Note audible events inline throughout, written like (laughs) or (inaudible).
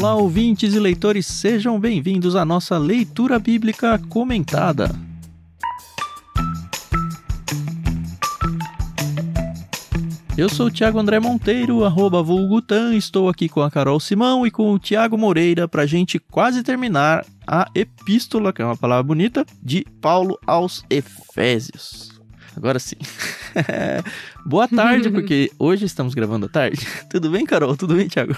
Olá, ouvintes e leitores, sejam bem-vindos à nossa leitura bíblica comentada. Eu sou o Thiago André Monteiro, arroba Vulgutan, estou aqui com a Carol Simão e com o Tiago Moreira para a gente quase terminar a epístola, que é uma palavra bonita, de Paulo aos Efésios. Agora sim. (laughs) Boa tarde, porque (laughs) hoje estamos gravando à tarde. (laughs) Tudo bem, Carol? Tudo bem, Thiago?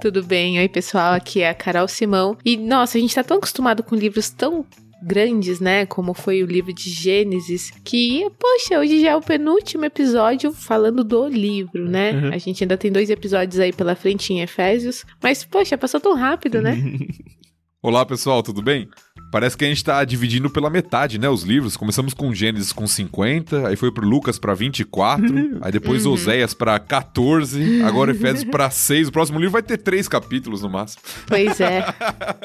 Tudo bem. Oi, pessoal. Aqui é a Carol Simão. E, nossa, a gente tá tão acostumado com livros tão grandes, né? Como foi o livro de Gênesis, que, poxa, hoje já é o penúltimo episódio falando do livro, né? Uhum. A gente ainda tem dois episódios aí pela frente em Efésios, mas, poxa, passou tão rápido, né? Olá, pessoal, tudo bem? Parece que a gente tá dividindo pela metade, né? Os livros. Começamos com Gênesis com 50, aí foi pro Lucas pra 24, (laughs) aí depois uhum. Oséias pra 14, agora Efésios pra 6. O próximo livro vai ter três capítulos no máximo. Pois é.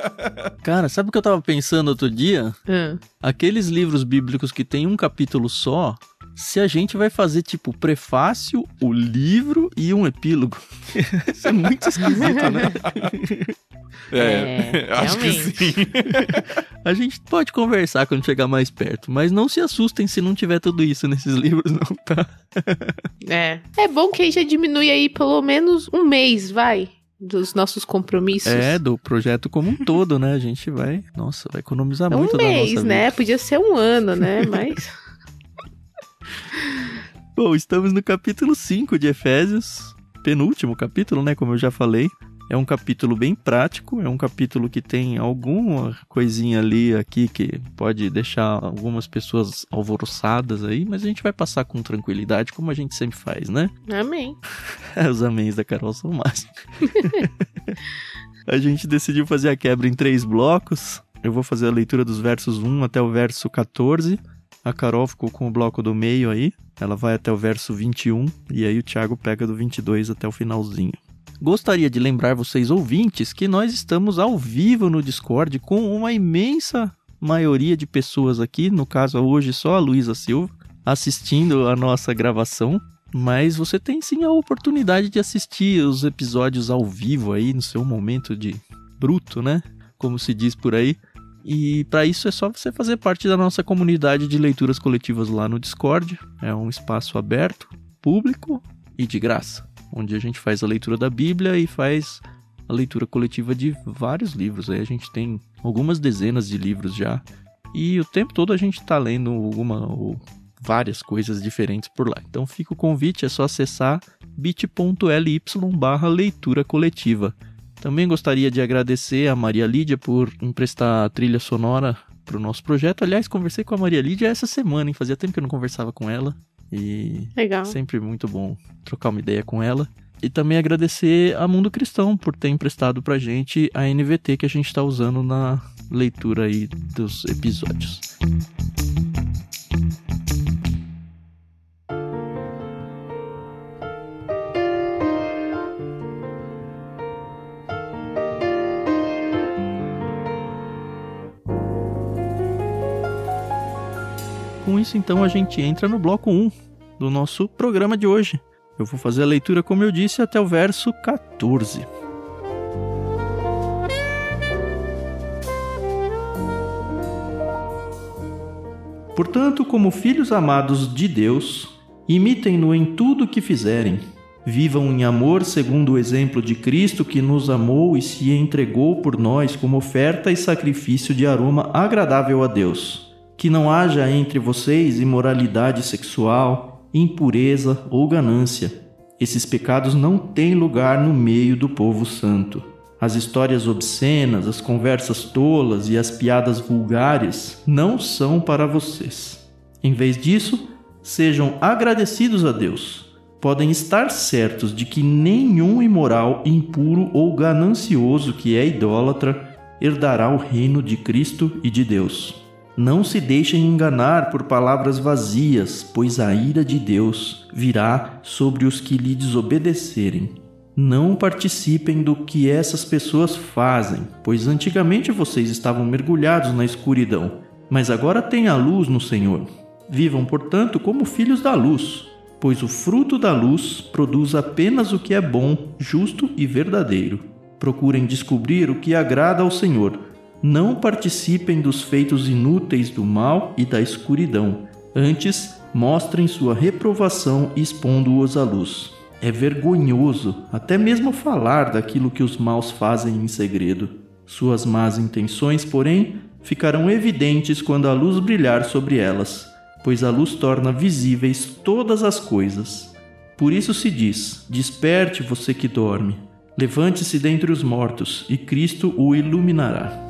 (laughs) Cara, sabe o que eu tava pensando outro dia? Hum. Aqueles livros bíblicos que tem um capítulo só, se a gente vai fazer, tipo, prefácio, o livro e um epílogo. (laughs) Isso é muito esquisito, né? É, é (laughs) acho realmente. que sim. a gente pode conversar quando chegar mais perto, mas não se assustem se não tiver tudo isso nesses livros, não, tá? é. É bom que aí já diminui aí pelo menos um mês, vai dos nossos compromissos. É, do projeto como um todo, né? A gente vai, nossa, vai economizar é muito um mês, né? Podia ser um ano, né? Mas Bom, estamos no capítulo 5 de Efésios, penúltimo capítulo, né? Como eu já falei. É um capítulo bem prático, é um capítulo que tem alguma coisinha ali aqui que pode deixar algumas pessoas alvoroçadas aí, mas a gente vai passar com tranquilidade, como a gente sempre faz, né? Amém. (laughs) Os améns da Carol são máximos. (laughs) a gente decidiu fazer a quebra em três blocos. Eu vou fazer a leitura dos versos 1 até o verso 14 a Carol ficou com o bloco do meio aí. Ela vai até o verso 21 e aí o Thiago pega do 22 até o finalzinho. Gostaria de lembrar vocês ouvintes que nós estamos ao vivo no Discord com uma imensa maioria de pessoas aqui, no caso hoje só a Luísa Silva, assistindo a nossa gravação. Mas você tem sim a oportunidade de assistir os episódios ao vivo aí no seu momento de bruto, né? Como se diz por aí. E para isso é só você fazer parte da nossa comunidade de leituras coletivas lá no Discord. É um espaço aberto, público e de graça, onde a gente faz a leitura da Bíblia e faz a leitura coletiva de vários livros. Aí a gente tem algumas dezenas de livros já. E o tempo todo a gente está lendo alguma ou várias coisas diferentes por lá. Então fica o convite, é só acessar bit.ly barra leitura coletiva. Também gostaria de agradecer a Maria Lídia por emprestar a trilha sonora para o nosso projeto. Aliás, conversei com a Maria Lídia essa semana, hein? Fazia tempo que eu não conversava com ela. E Legal. sempre muito bom trocar uma ideia com ela. E também agradecer a Mundo Cristão por ter emprestado pra gente a NVT que a gente está usando na leitura aí dos episódios. Isso, então, a gente entra no bloco 1 do nosso programa de hoje. Eu vou fazer a leitura, como eu disse, até o verso 14. Portanto, como filhos amados de Deus, imitem-no em tudo o que fizerem. Vivam em amor segundo o exemplo de Cristo que nos amou e se entregou por nós como oferta e sacrifício de aroma agradável a Deus que não haja entre vocês imoralidade sexual, impureza ou ganância. Esses pecados não têm lugar no meio do povo santo. As histórias obscenas, as conversas tolas e as piadas vulgares não são para vocês. Em vez disso, sejam agradecidos a Deus. Podem estar certos de que nenhum imoral, impuro ou ganancioso que é idólatra herdará o reino de Cristo e de Deus. Não se deixem enganar por palavras vazias, pois a ira de Deus virá sobre os que lhe desobedecerem. Não participem do que essas pessoas fazem, pois antigamente vocês estavam mergulhados na escuridão, mas agora têm a luz no Senhor. Vivam, portanto, como filhos da luz, pois o fruto da luz produz apenas o que é bom, justo e verdadeiro. Procurem descobrir o que agrada ao Senhor. Não participem dos feitos inúteis do mal e da escuridão. Antes, mostrem sua reprovação expondo-os à luz. É vergonhoso até mesmo falar daquilo que os maus fazem em segredo. Suas más intenções, porém, ficarão evidentes quando a luz brilhar sobre elas, pois a luz torna visíveis todas as coisas. Por isso se diz: Desperte você que dorme, levante-se dentre os mortos, e Cristo o iluminará.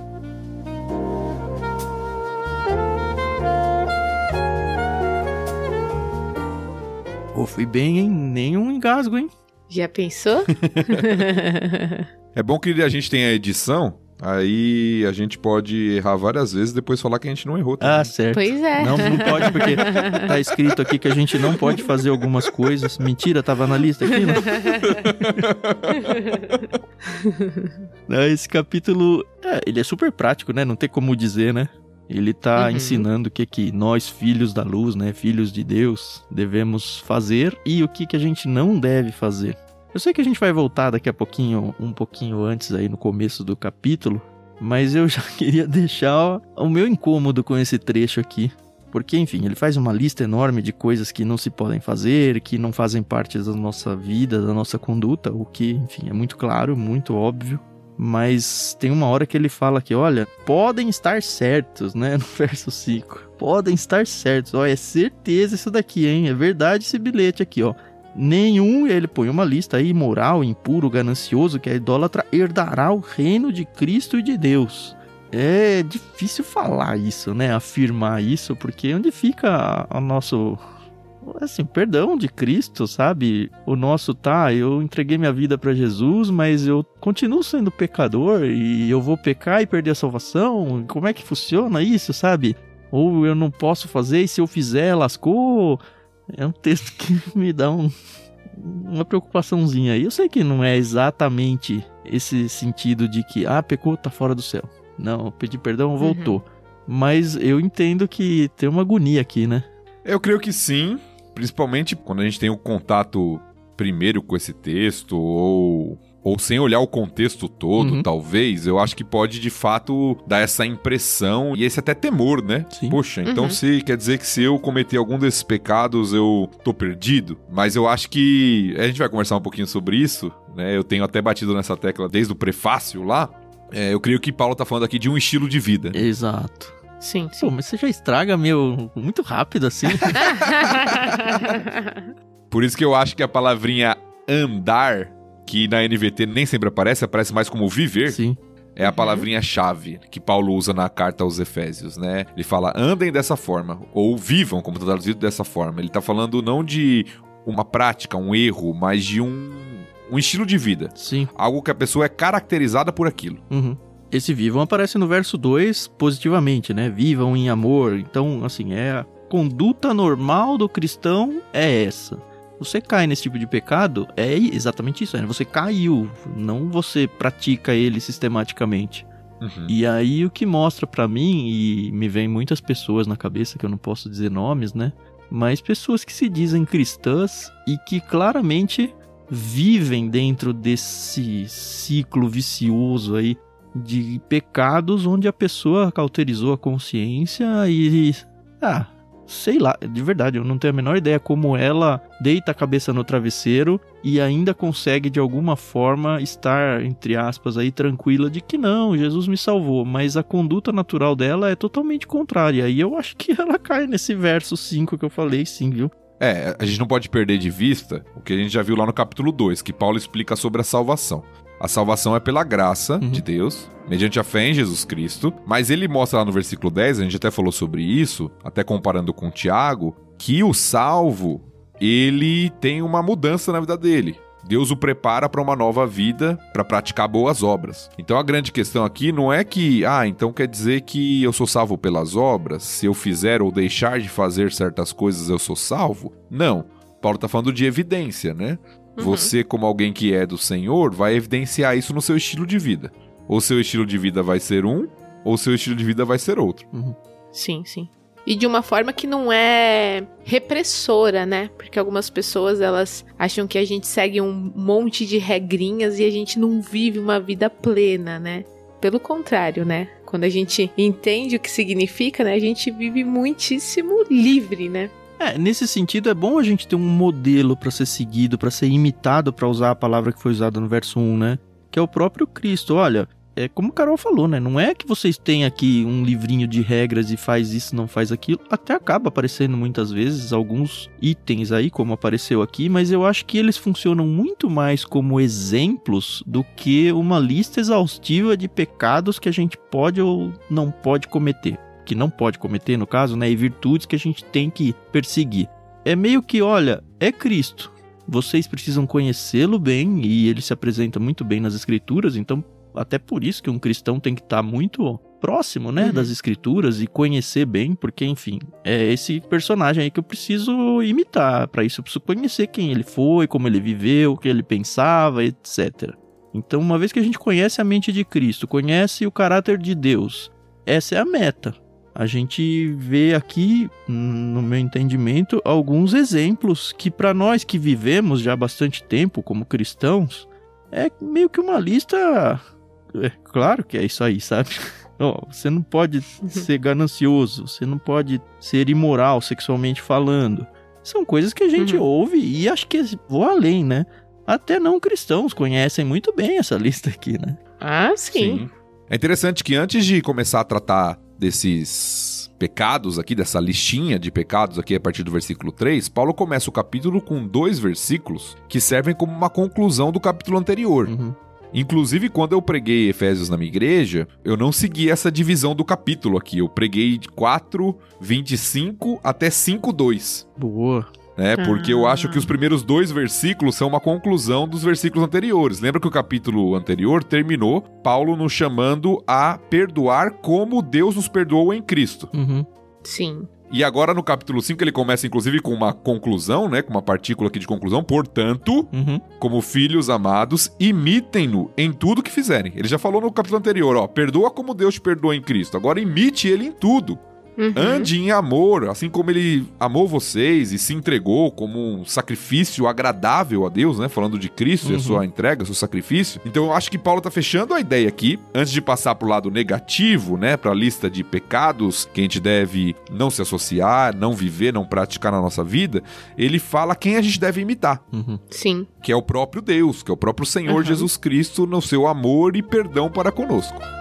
Pô, fui bem, hein? Nenhum engasgo, hein? Já pensou? (laughs) é bom que a gente tenha a edição, Aí a gente pode errar várias vezes e depois falar que a gente não errou. Também. Ah, certo. Pois é. Não, não pode, porque tá escrito aqui que a gente não pode fazer algumas coisas. Mentira, tava na lista aqui, né? (laughs) não? Esse capítulo, é, ele é super prático, né? Não tem como dizer, né? Ele está uhum. ensinando o que que nós, filhos da luz, né, filhos de Deus, devemos fazer e o que que a gente não deve fazer. Eu sei que a gente vai voltar daqui a pouquinho, um pouquinho antes aí no começo do capítulo, mas eu (laughs) já queria deixar o meu incômodo com esse trecho aqui. Porque, enfim, ele faz uma lista enorme de coisas que não se podem fazer, que não fazem parte da nossa vida, da nossa conduta, o que, enfim, é muito claro, muito óbvio. Mas tem uma hora que ele fala que, olha, podem estar certos, né? (laughs) No verso 5. Podem estar certos. Ó, é certeza isso daqui, hein? É verdade esse bilhete aqui, ó. Nenhum, ele põe uma lista aí, imoral, impuro, ganancioso, que é idólatra, herdará o reino de Cristo e de Deus. É difícil falar isso, né? Afirmar isso, porque onde fica o nosso assim, perdão de Cristo, sabe? O nosso tá, eu entreguei minha vida para Jesus, mas eu continuo sendo pecador e eu vou pecar e perder a salvação. Como é que funciona isso, sabe? Ou eu não posso fazer e se eu fizer, lascou. É um texto que (laughs) me dá um, uma preocupaçãozinha aí. Eu sei que não é exatamente esse sentido de que, ah, pecou, tá fora do céu. Não, pedir perdão, voltou. Uhum. Mas eu entendo que tem uma agonia aqui, né? Eu creio que sim. Principalmente quando a gente tem o contato primeiro com esse texto ou ou sem olhar o contexto todo, uhum. talvez, eu acho que pode de fato dar essa impressão e esse até temor, né? Sim. Poxa, então uhum. se quer dizer que se eu cometer algum desses pecados eu tô perdido. Mas eu acho que a gente vai conversar um pouquinho sobre isso, né? Eu tenho até batido nessa tecla desde o prefácio lá. É, eu creio que Paulo tá falando aqui de um estilo de vida. Exato. Sim, sim. Pô, mas você já estraga meu muito rápido assim. (laughs) Por isso que eu acho que a palavrinha andar, que na NVT nem sempre aparece, aparece mais como viver. Sim. É a palavrinha-chave que Paulo usa na carta aos Efésios, né? Ele fala, andem dessa forma, ou vivam, como está traduzido dessa forma. Ele está falando não de uma prática, um erro, mas de um, um estilo de vida. Sim. Algo que a pessoa é caracterizada por aquilo. Uhum. Esse vivam aparece no verso 2 positivamente, né? Vivam em amor. Então, assim, é a conduta normal do cristão é essa. Você cai nesse tipo de pecado, é exatamente isso, né? Você caiu, não você pratica ele sistematicamente. Uhum. E aí o que mostra para mim, e me vem muitas pessoas na cabeça que eu não posso dizer nomes, né? Mas pessoas que se dizem cristãs e que claramente vivem dentro desse ciclo vicioso aí de pecados onde a pessoa cauterizou a consciência e. Ah, sei lá, de verdade, eu não tenho a menor ideia como ela deita a cabeça no travesseiro e ainda consegue de alguma forma estar, entre aspas, aí tranquila de que não, Jesus me salvou, mas a conduta natural dela é totalmente contrária. E eu acho que (laughs) ela cai nesse verso 5 que eu falei, sim, viu? É, a gente não pode perder de vista o que a gente já viu lá no capítulo 2, que Paulo explica sobre a salvação. A salvação é pela graça uhum. de Deus, mediante a fé em Jesus Cristo. Mas ele mostra lá no versículo 10, a gente até falou sobre isso, até comparando com Tiago, que o salvo, ele tem uma mudança na vida dele. Deus o prepara para uma nova vida, para praticar boas obras. Então a grande questão aqui não é que, ah, então quer dizer que eu sou salvo pelas obras, se eu fizer ou deixar de fazer certas coisas eu sou salvo? Não. Paulo está falando de evidência, né? Uhum. Você, como alguém que é do Senhor, vai evidenciar isso no seu estilo de vida. Ou seu estilo de vida vai ser um, ou seu estilo de vida vai ser outro. Uhum. Sim, sim. e de uma forma que não é repressora, né? Porque algumas pessoas elas acham que a gente segue um monte de regrinhas e a gente não vive uma vida plena, né? Pelo contrário, né? Quando a gente entende o que significa, né? A gente vive muitíssimo livre, né? É, nesse sentido é bom a gente ter um modelo para ser seguido, para ser imitado, para usar a palavra que foi usada no verso 1, né? Que é o próprio Cristo. Olha, é como o Carol falou, né? Não é que vocês têm aqui um livrinho de regras e faz isso, não faz aquilo. Até acaba aparecendo muitas vezes alguns itens aí, como apareceu aqui, mas eu acho que eles funcionam muito mais como exemplos do que uma lista exaustiva de pecados que a gente pode ou não pode cometer. Que não pode cometer, no caso, né? E virtudes que a gente tem que perseguir. É meio que, olha, é Cristo. Vocês precisam conhecê-lo bem e ele se apresenta muito bem nas escrituras, então até por isso que um cristão tem que estar tá muito próximo, né, uhum. das escrituras e conhecer bem, porque enfim, é esse personagem aí que eu preciso imitar. Para isso eu preciso conhecer quem ele foi, como ele viveu, o que ele pensava, etc. Então, uma vez que a gente conhece a mente de Cristo, conhece o caráter de Deus, essa é a meta. A gente vê aqui, no meu entendimento, alguns exemplos que para nós que vivemos já há bastante tempo como cristãos, é meio que uma lista é claro que é isso aí, sabe? (laughs) Oh, você não pode ser ganancioso, você não pode ser imoral sexualmente falando. São coisas que a gente uhum. ouve e acho que vou além, né? Até não cristãos conhecem muito bem essa lista aqui, né? Ah, sim. sim. É interessante que antes de começar a tratar desses pecados aqui, dessa listinha de pecados aqui a partir do versículo 3, Paulo começa o capítulo com dois versículos que servem como uma conclusão do capítulo anterior. Uhum. Inclusive, quando eu preguei Efésios na minha igreja, eu não segui essa divisão do capítulo aqui. Eu preguei de 4, 25 até 5, 2. Boa. É, porque eu acho que os primeiros dois versículos são uma conclusão dos versículos anteriores. Lembra que o capítulo anterior terminou Paulo nos chamando a perdoar como Deus nos perdoou em Cristo. Uhum. Sim. E agora no capítulo 5 ele começa inclusive com uma conclusão, né, com uma partícula aqui de conclusão. Portanto, uhum. como filhos amados, imitem-no em tudo que fizerem. Ele já falou no capítulo anterior, ó, perdoa como Deus te perdoa em Cristo. Agora imite ele em tudo. Uhum. Ande em amor, assim como ele amou vocês e se entregou como um sacrifício agradável a Deus, né? Falando de Cristo uhum. e a sua entrega, seu sacrifício. Então eu acho que Paulo tá fechando a ideia aqui, antes de passar pro lado negativo, né? Pra lista de pecados que a gente deve não se associar, não viver, não praticar na nossa vida. Ele fala quem a gente deve imitar. Uhum. Sim. Que é o próprio Deus, que é o próprio Senhor uhum. Jesus Cristo no seu amor e perdão para conosco.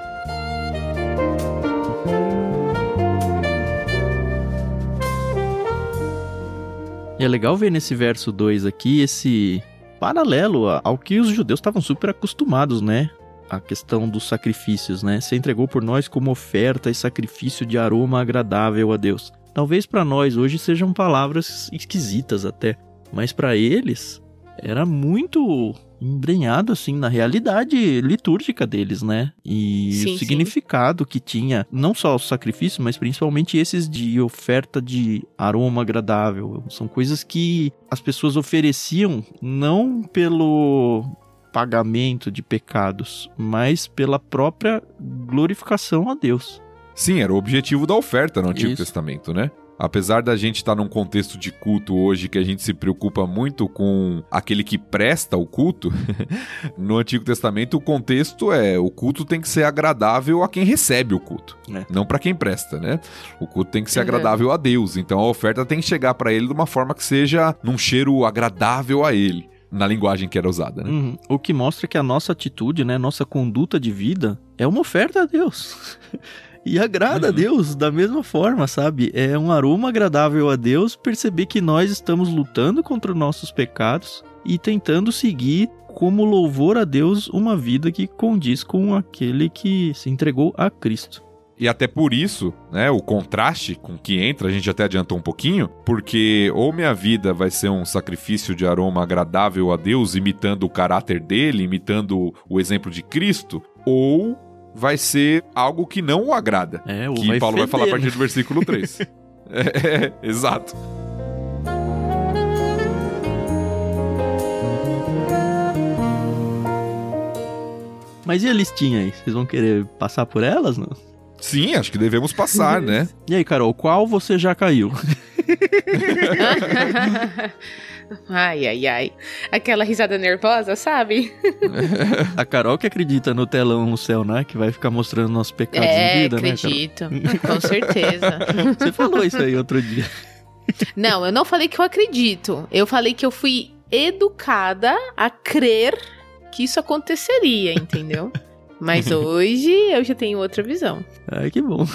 E é legal ver nesse verso 2 aqui esse paralelo ao que os judeus estavam super acostumados, né? A questão dos sacrifícios, né? Se entregou por nós como oferta e sacrifício de aroma agradável a Deus. Talvez para nós hoje sejam palavras esquisitas até, mas para eles era muito embrenhado assim na realidade litúrgica deles, né? E sim, o significado sim. que tinha não só o sacrifício, mas principalmente esses de oferta de aroma agradável. São coisas que as pessoas ofereciam não pelo pagamento de pecados, mas pela própria glorificação a Deus. Sim, era o objetivo da oferta no Antigo Isso. Testamento, né? Apesar da gente estar tá num contexto de culto hoje que a gente se preocupa muito com aquele que presta o culto, (laughs) no Antigo Testamento o contexto é o culto tem que ser agradável a quem recebe o culto, é. não para quem presta, né? O culto tem que ser uhum. agradável a Deus, então a oferta tem que chegar para ele de uma forma que seja num cheiro agradável a ele na linguagem que era usada, né? Uhum. O que mostra que a nossa atitude, né, nossa conduta de vida é uma oferta a Deus. (laughs) E agrada uhum. a Deus da mesma forma, sabe? É um aroma agradável a Deus perceber que nós estamos lutando contra os nossos pecados e tentando seguir como louvor a Deus uma vida que condiz com aquele que se entregou a Cristo. E até por isso, né, o contraste com que entra, a gente até adiantou um pouquinho, porque ou minha vida vai ser um sacrifício de aroma agradável a Deus, imitando o caráter dele, imitando o exemplo de Cristo, ou vai ser algo que não o agrada. É, que vai Paulo feder. vai falar a partir do versículo 3. (laughs) é, é, exato. Mas e a listinha aí? Vocês vão querer passar por elas, não? Sim, acho que devemos passar, (laughs) né? E aí, Carol, qual você já caiu? (laughs) ai, ai, ai. Aquela risada nervosa, sabe? (laughs) A Carol que acredita no telão no céu, né? Que vai ficar mostrando nossos pecados é, em vida, acredito. né, Carol? Com certeza. (laughs) Você falou isso aí outro dia. Não, eu não falei que eu acredito. Eu falei que eu fui educada a crer que isso aconteceria, entendeu? Mas (laughs) hoje eu já tenho outra visão. Ai, que bom.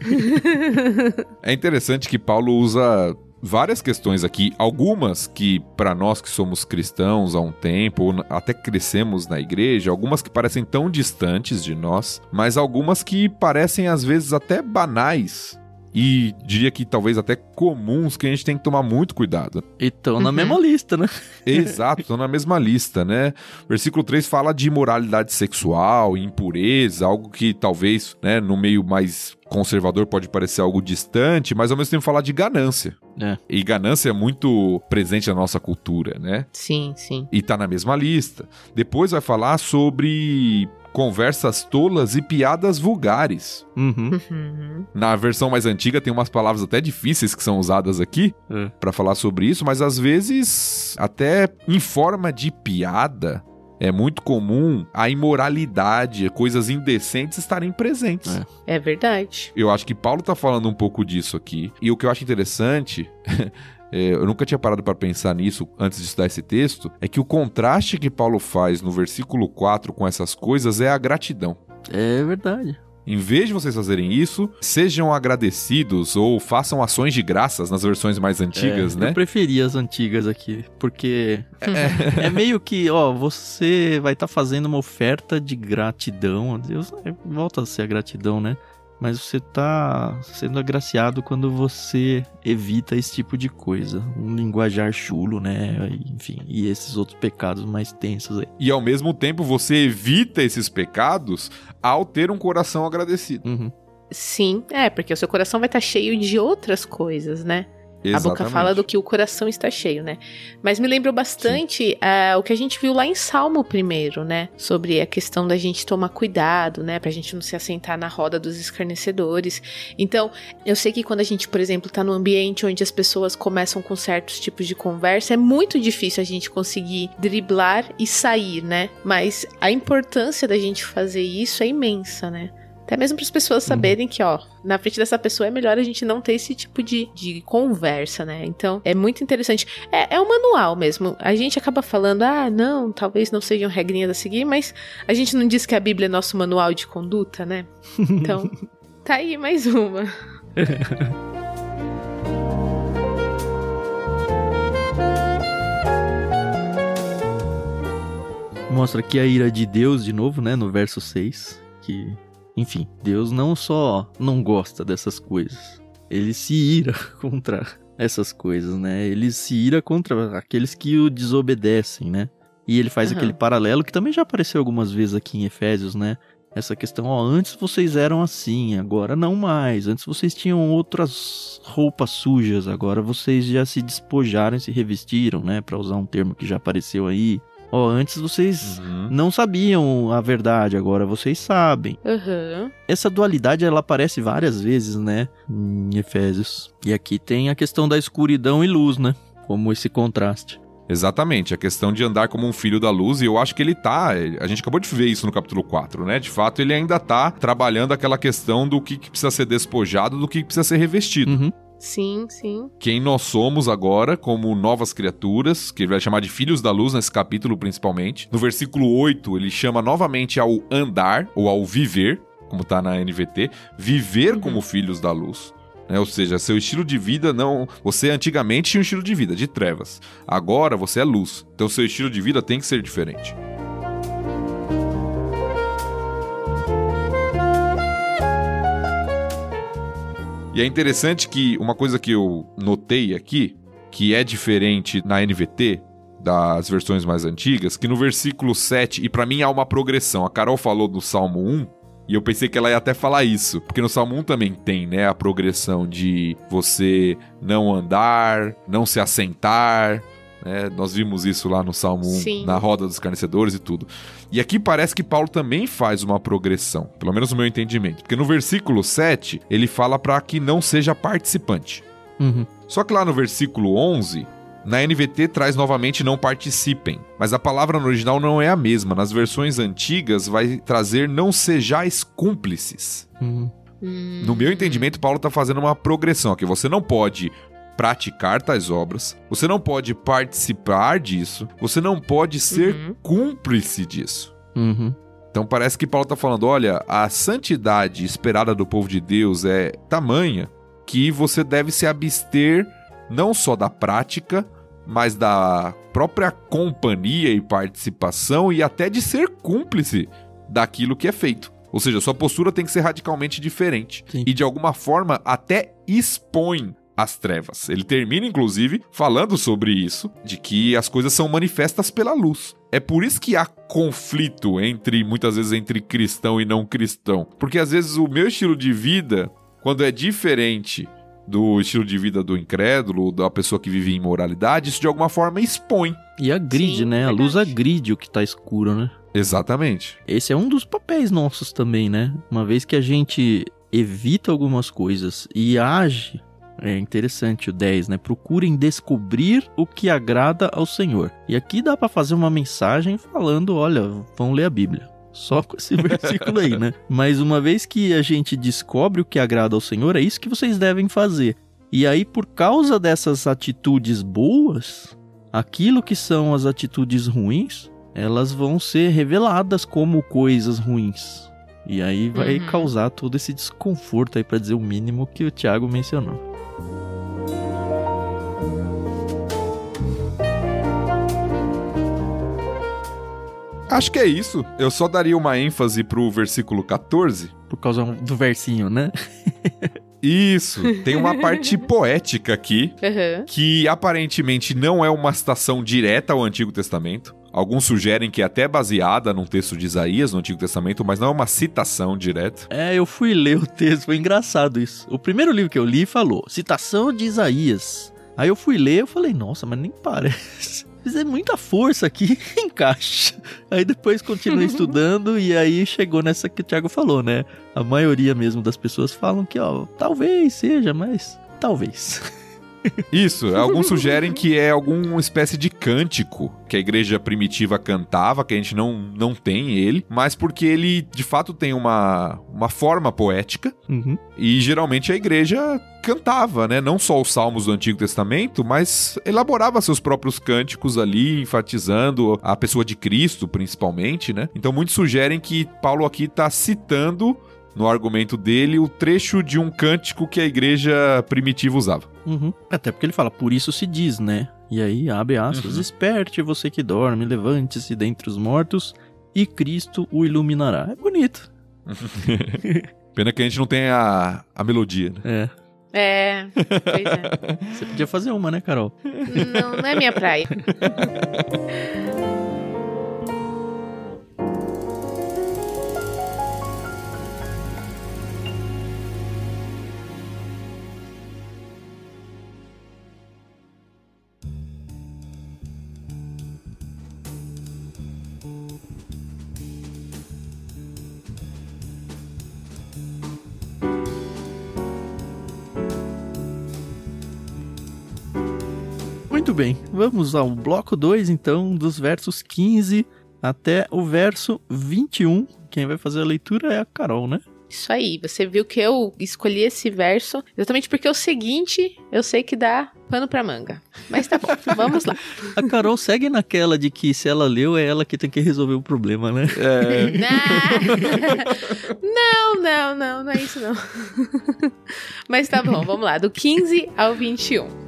(laughs) é interessante que Paulo usa várias questões aqui, algumas que para nós que somos cristãos há um tempo, ou até crescemos na igreja, algumas que parecem tão distantes de nós, mas algumas que parecem às vezes até banais e diria que talvez até comuns que a gente tem que tomar muito cuidado. E estão na uhum. mesma lista, né? Exato, estão na mesma lista, né? Versículo 3 fala de imoralidade sexual, impureza, algo que talvez, né, no meio mais conservador pode parecer algo distante, mas ao mesmo tempo falar de ganância. É. E ganância é muito presente na nossa cultura, né? Sim, sim. E tá na mesma lista. Depois vai falar sobre conversas tolas e piadas vulgares. Uhum. Uhum. Na versão mais antiga tem umas palavras até difíceis que são usadas aqui é. para falar sobre isso, mas às vezes até em forma de piada é muito comum a imoralidade, coisas indecentes estarem presentes. É. é verdade. Eu acho que Paulo tá falando um pouco disso aqui. E o que eu acho interessante (laughs) eu nunca tinha parado para pensar nisso antes de estudar esse texto, é que o contraste que Paulo faz no versículo 4 com essas coisas é a gratidão. É verdade. Em vez de vocês fazerem isso, sejam agradecidos ou façam ações de graças nas versões mais antigas, é, né? Eu preferi as antigas aqui, porque (laughs) é, é meio que, ó, você vai estar tá fazendo uma oferta de gratidão. Deus é, volta a ser a gratidão, né? Mas você tá sendo agraciado quando você evita esse tipo de coisa. Um linguajar chulo, né? Enfim, e esses outros pecados mais tensos aí. E ao mesmo tempo você evita esses pecados ao ter um coração agradecido. Uhum. Sim, é, porque o seu coração vai estar tá cheio de outras coisas, né? Exatamente. A boca fala do que o coração está cheio, né? Mas me lembrou bastante uh, o que a gente viu lá em Salmo primeiro, né? Sobre a questão da gente tomar cuidado, né? Pra gente não se assentar na roda dos escarnecedores. Então, eu sei que quando a gente, por exemplo, tá num ambiente onde as pessoas começam com certos tipos de conversa, é muito difícil a gente conseguir driblar e sair, né? Mas a importância da gente fazer isso é imensa, né? Até mesmo para as pessoas uhum. saberem uhum. que, ó, na frente dessa pessoa é melhor a gente não ter esse tipo de, de conversa, né? Então, é muito interessante. É, é um manual mesmo. A gente acaba falando, ah, não, talvez não sejam regrinhas a seguir, mas a gente não diz que a Bíblia é nosso manual de conduta, né? Então, (laughs) tá aí mais uma. Mostra aqui a ira de Deus de novo, né? No verso 6. Que enfim, Deus não só não gosta dessas coisas, ele se ira (laughs) contra essas coisas, né? Ele se ira contra aqueles que o desobedecem, né? E ele faz uhum. aquele paralelo que também já apareceu algumas vezes aqui em Efésios, né? Essa questão, ó, antes vocês eram assim, agora não mais. Antes vocês tinham outras roupas sujas, agora vocês já se despojaram e se revestiram, né? Para usar um termo que já apareceu aí. Ó, antes vocês uhum. não sabiam a verdade, agora vocês sabem. Uhum. Essa dualidade ela aparece várias vezes, né, em Efésios. E aqui tem a questão da escuridão e luz, né? Como esse contraste. Exatamente, a questão de andar como um filho da luz, e eu acho que ele tá. A gente acabou de ver isso no capítulo 4, né? De fato, ele ainda tá trabalhando aquela questão do que, precisa ser despojado, do que precisa ser revestido. Uhum. Sim, sim. Quem nós somos agora, como novas criaturas, que ele vai chamar de filhos da luz nesse capítulo principalmente. No versículo 8, ele chama novamente ao andar, ou ao viver, como tá na NVT, viver uhum. como filhos da luz. Né? Ou seja, seu estilo de vida não. Você antigamente tinha um estilo de vida de trevas. Agora você é luz. Então seu estilo de vida tem que ser diferente. E é interessante que uma coisa que eu notei aqui, que é diferente na NVT, das versões mais antigas, que no versículo 7, e para mim há uma progressão. A Carol falou do Salmo 1, e eu pensei que ela ia até falar isso, porque no Salmo 1 também tem, né, a progressão de você não andar, não se assentar, né? Nós vimos isso lá no Salmo 1, Sim. na roda dos carnecedores e tudo. E aqui parece que Paulo também faz uma progressão, pelo menos no meu entendimento. Porque no versículo 7, ele fala para que não seja participante. Uhum. Só que lá no versículo 11, na NVT traz novamente não participem, mas a palavra no original não é a mesma. Nas versões antigas vai trazer não sejais cúmplices. Uhum. Hum, No meu entendimento, Paulo está fazendo uma progressão aqui. Você não pode praticar tais obras, você não pode participar disso, você não pode ser Uhum. cúmplice disso. Uhum. Então parece que Paulo está falando: olha, a santidade esperada do povo de Deus é tamanha que você deve se abster não só da prática, mas da própria companhia e participação e até de ser cúmplice daquilo que é feito. Ou seja, sua postura tem que ser radicalmente diferente. Sim. E de alguma forma até expõe as trevas. Ele termina, inclusive, falando sobre isso, de que as coisas são manifestas pela luz. É por isso que há conflito entre, muitas vezes, entre cristão e não cristão. Porque às vezes o meu estilo de vida, quando é diferente do estilo de vida do incrédulo, da pessoa que vive em imoralidade, isso de alguma forma expõe. E agride, Sim, né? A luz verdade. agride o que tá escuro, né? Exatamente. Esse é um dos papéis nossos também, né? Uma vez que a gente evita algumas coisas e age, é interessante o 10, né? Procurem descobrir o que agrada ao Senhor. E aqui dá pra fazer uma mensagem falando, olha, vão ler a Bíblia. Só com esse (laughs) versículo aí, né? Mas uma vez que a gente descobre o que agrada ao Senhor, é isso que vocês devem fazer. E aí, por causa dessas atitudes boas, aquilo que são as atitudes ruins, elas vão ser reveladas como coisas ruins. E aí vai Uhum. causar todo esse desconforto aí, pra dizer o mínimo que o Thiago mencionou. Acho que é isso. Eu só daria uma ênfase pro versículo 14. Por causa do versinho, né? Isso, tem uma parte (laughs) poética aqui aham. que aparentemente não é uma citação direta ao Antigo Testamento. Alguns sugerem que é até baseada num texto de Isaías no Antigo Testamento, mas não é uma citação direta. É, eu fui ler o texto, foi engraçado isso. O primeiro livro que eu li falou, citação de Isaías. Aí eu fui ler, eu falei, nossa, mas nem parece. Fizer muita força aqui, (laughs) encaixa. Aí depois continuei (laughs) estudando e aí chegou nessa que o Thiago falou, né? A maioria mesmo das pessoas falam que, ó, talvez seja, mas talvez. (laughs) Isso, alguns sugerem que é alguma espécie de cântico que a igreja primitiva cantava, que a gente não, não tem ele, mas porque ele de fato tem uma, uma forma poética Uhum. e geralmente a igreja cantava, né? Não só os salmos do Antigo Testamento, mas elaborava seus próprios cânticos ali, enfatizando a pessoa de Cristo, principalmente, né? Então muitos sugerem que Paulo aqui está citando no argumento dele o trecho de um cântico que a igreja primitiva usava. Uhum. Até porque ele fala, por isso se diz, né? E aí, abre aspas, Uhum. esperte você que dorme, levante-se dentre os mortos e Cristo o iluminará. É bonito. (laughs) Pena que a gente não tem a, a melodia, né? É. É, pois é. (laughs) Você podia fazer uma, né, Carol? Não, não é minha praia. (laughs) vamos ao bloco 2, então, dos versos 15 até o verso 21. Quem vai fazer a leitura é a Carol, né? Isso aí, você viu que eu escolhi esse verso exatamente porque o seguinte eu sei que dá pano pra manga. Mas tá bom, (laughs) vamos lá. A Carol segue naquela de que se ela leu, é ela que tem que resolver o problema, né? (laughs) Não, não, não, não é isso não. (laughs) Mas tá bom, vamos lá, do 15 ao 21.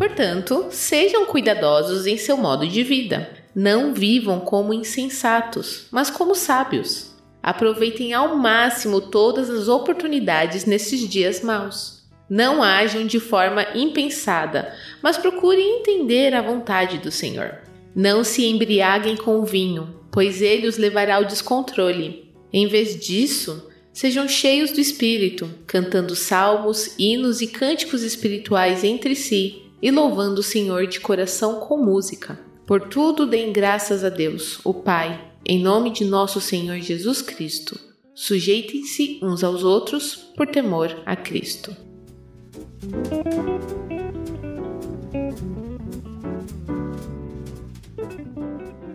Portanto, sejam cuidadosos em seu modo de vida. Não vivam como insensatos, mas como sábios. Aproveitem ao máximo todas as oportunidades nesses dias maus. Não ajam de forma impensada, mas procurem entender a vontade do Senhor. Não se embriaguem com o vinho, pois ele os levará ao descontrole. Em vez disso, Sejam cheios do Espírito, cantando salmos, hinos e cânticos espirituais entre si e louvando o Senhor de coração com música. Por tudo deem graças a Deus, o Pai, em nome de nosso Senhor Jesus Cristo. Sujeitem-se uns aos outros por temor a Cristo.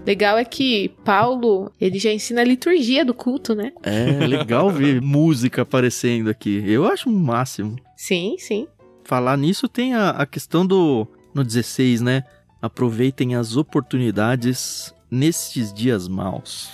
Legal é que Paulo, ele já ensina a liturgia do culto, né? É legal ver (laughs) música aparecendo aqui. Eu acho o máximo. Sim, sim. Falar nisso tem a, a questão do no 16, né? Aproveitem as oportunidades nestes dias maus.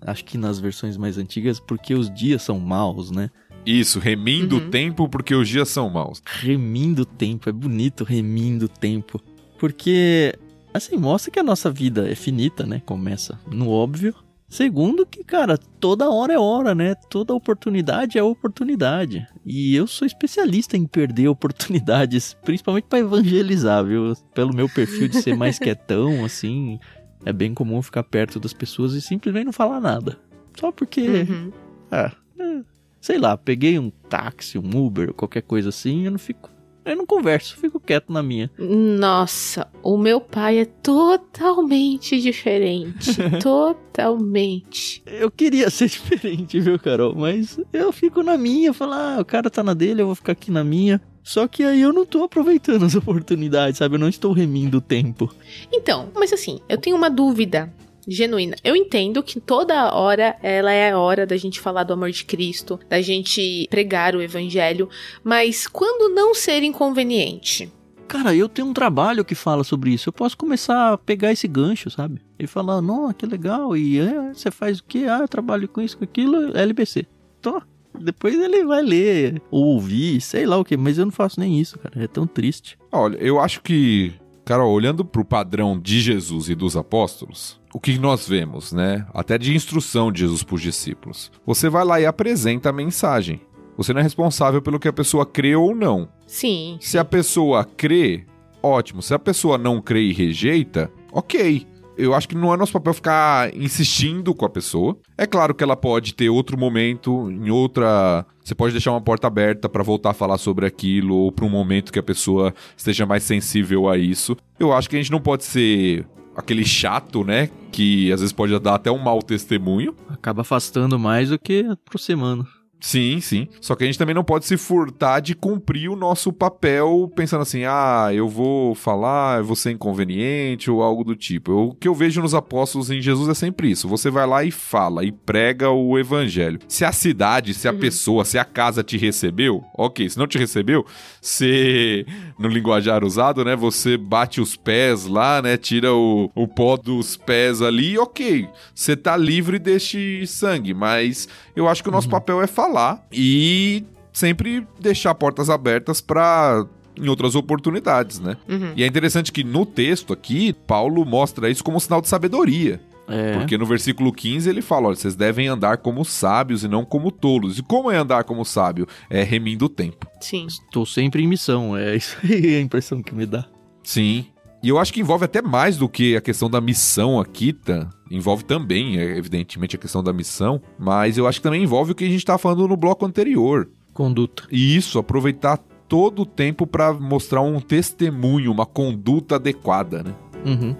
Acho que nas versões mais antigas, porque os dias são maus, né? Isso, remindo o Uhum. tempo porque os dias são maus. Remindo o tempo, é bonito remindo o tempo. Porque, assim, mostra que a nossa vida é finita, né? Começa no óbvio. Segundo, que, cara, toda hora é hora, né? Toda oportunidade é oportunidade. E eu sou especialista em perder (laughs) oportunidades, principalmente pra evangelizar, viu? Pelo meu perfil de ser mais (laughs) quietão, assim, é bem comum ficar perto das pessoas e simplesmente não falar nada. Só porque Uhum. ah, é, sei lá, peguei um táxi, um Uber, qualquer coisa assim, eu não fico. Eu não converso, fico quieto na minha. Nossa, o meu pai é totalmente diferente. (laughs) totalmente. Eu queria ser diferente, viu, Carol? Mas eu fico na minha, falo, ah, o cara tá na dele, eu vou ficar aqui na minha. Só que aí eu não tô aproveitando as oportunidades, sabe? Eu não estou remindo o tempo. Então, mas assim, eu tenho uma dúvida genuína. Eu entendo que toda hora ela é a hora da gente falar do amor de Cristo, da gente pregar o evangelho, mas quando não ser inconveniente? Cara, eu tenho um trabalho que fala sobre isso. Eu posso começar a pegar esse gancho, sabe? E falar, não, que legal. E é, você faz o quê? Ah, eu trabalho com isso, com aquilo, LBC. Tô. Depois ele vai ler, ou ouvir, sei lá o que, mas eu não faço nem isso, cara. É tão triste. Olha, eu acho que, cara, olhando pro padrão de Jesus e dos apóstolos, o que nós vemos, né? Até de instrução de Jesus pros discípulos. Você vai lá e apresenta a mensagem. Você não é responsável pelo que a pessoa crê ou não. Sim. Se a pessoa crê, ótimo. Se a pessoa não crê e rejeita, ok. Eu acho que não é nosso papel ficar insistindo com a pessoa. É claro que ela pode ter outro momento, em outra. Você pode deixar uma porta aberta pra voltar a falar sobre aquilo, ou pra um momento que a pessoa esteja mais sensível a isso. Eu acho que a gente não pode ser aquele chato, né? Que às vezes pode dar até um mau testemunho. Acaba afastando mais do que aproximando. Sim, sim. Só que a gente também não pode se furtar de cumprir o nosso papel pensando assim, ah, eu vou falar, eu vou ser inconveniente ou algo do tipo. Eu- o que eu vejo nos apóstolos em Jesus é sempre isso. Você vai lá e fala e prega o evangelho. Se a cidade, se a pessoa, se a casa te recebeu, ok. Se não te recebeu, você, no linguajar usado, né, você bate os pés lá, né, tira o, o pó dos pés ali, ok. Você tá livre deste sangue, mas eu acho que o nosso papel é falar e sempre deixar portas abertas para em outras oportunidades, né? Uhum. E é interessante que no texto aqui, Paulo mostra isso como um sinal de sabedoria. É. Porque no versículo 15 ele fala: olha, vocês devem andar como sábios e não como tolos. E como é andar como sábio? É remindo o tempo. Sim. Estou sempre em missão. É isso aí a impressão que me dá. Sim. E eu acho que envolve até mais do que a questão da missão aqui, tá? Envolve também, é, evidentemente, a questão da missão, mas eu acho que também envolve o que a gente tá falando no bloco anterior. Conduta. E isso, aproveitar todo o tempo para mostrar um testemunho, uma conduta adequada, né? Uhum.